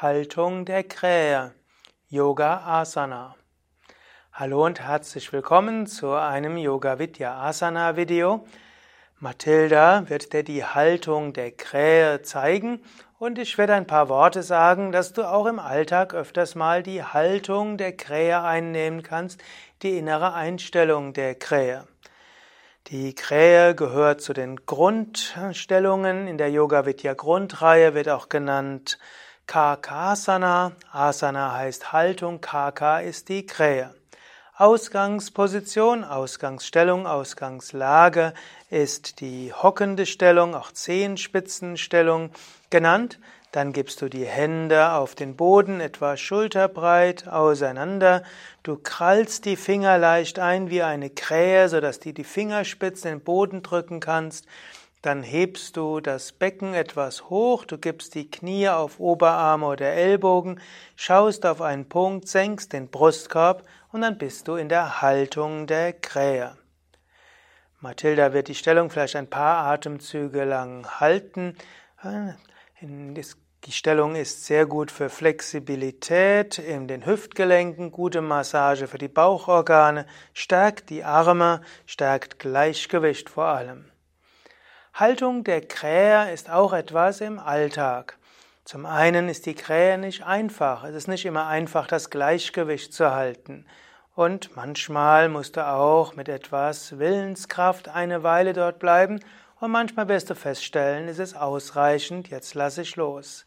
Haltung der Krähe, Yoga Asana. Hallo und herzlich willkommen zu einem Yoga Vidya Asana Video. Mathilda wird dir die Haltung der Krähe zeigen und ich werde ein paar Worte sagen, dass du auch im Alltag öfters mal die Haltung der Krähe einnehmen kannst, die innere Einstellung der Krähe. Die Krähe gehört zu den Grundstellungen in der Yoga Vidya Grundreihe, wird auch genannt Kakasana. Asana heißt Haltung, Kaka ist die Krähe. Ausgangsposition, Ausgangsstellung, Ausgangslage ist die hockende Stellung, auch Zehenspitzenstellung genannt. Dann gibst du die Hände auf den Boden, etwa schulterbreit auseinander. Du krallst die Finger leicht ein wie eine Krähe, sodass du die Fingerspitzen in den Boden drücken kannst. Dann hebst du das Becken etwas hoch, du gibst die Knie auf Oberarme oder Ellbogen, schaust auf einen Punkt, senkst den Brustkorb und dann bist du in der Haltung der Krähe. Mathilda wird die Stellung vielleicht ein paar Atemzüge lang halten. Die Stellung ist sehr gut für Flexibilität in den Hüftgelenken, gute Massage für die Bauchorgane, stärkt die Arme, stärkt Gleichgewicht vor allem. Haltung der Krähe ist auch etwas im Alltag. Zum einen ist die Krähe nicht einfach. Es ist nicht immer einfach, das Gleichgewicht zu halten. Und manchmal musst du auch mit etwas Willenskraft eine Weile dort bleiben und manchmal wirst du feststellen, es ist ausreichend, jetzt lasse ich los.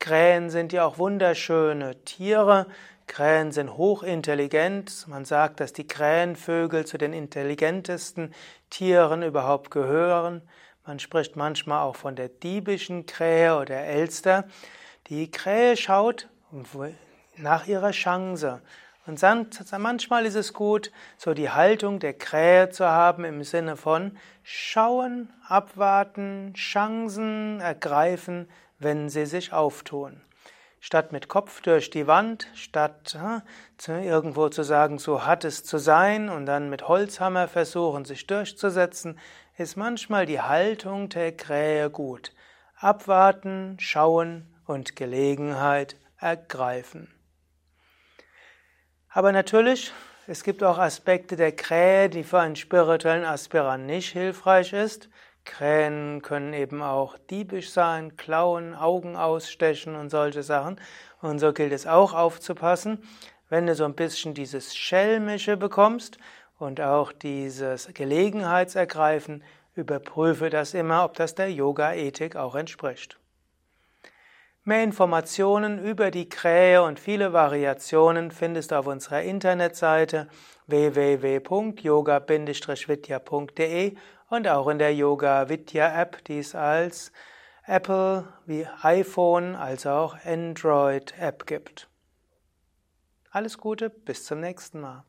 Krähen sind ja auch wunderschöne Tiere. Krähen sind hochintelligent. Man sagt, dass die Krähenvögel zu den intelligentesten Tieren überhaupt gehören. Man spricht manchmal auch von der diebischen Krähe oder Elster. Die Krähe schaut nach ihrer Chance. Und manchmal ist es gut, so die Haltung der Krähe zu haben im Sinne von schauen, abwarten, Chancen ergreifen, wenn sie sich auftun. Statt mit Kopf durch die Wand, statt äh, irgendwo zu sagen, so hat es zu sein und dann mit Holzhammer versuchen, sich durchzusetzen, ist manchmal die Haltung der Krähe gut. Abwarten, schauen und Gelegenheit ergreifen. Aber natürlich, es gibt auch Aspekte der Krähe, die für einen spirituellen Aspirant nicht hilfreich ist. Krähen können eben auch diebisch sein, klauen, Augen ausstechen und solche Sachen. Und so gilt es auch aufzupassen, wenn du so ein bisschen dieses Schelmische bekommst und auch dieses Gelegenheitsergreifen, überprüfe das immer, ob das der Yoga-Ethik auch entspricht. Mehr Informationen über die Krähe und viele Variationen findest du auf unserer Internetseite www.yoga-vidya.de und auch in der Yoga Vidya App, die es als Apple wie iPhone als auch Android App gibt. Alles Gute, bis zum nächsten Mal.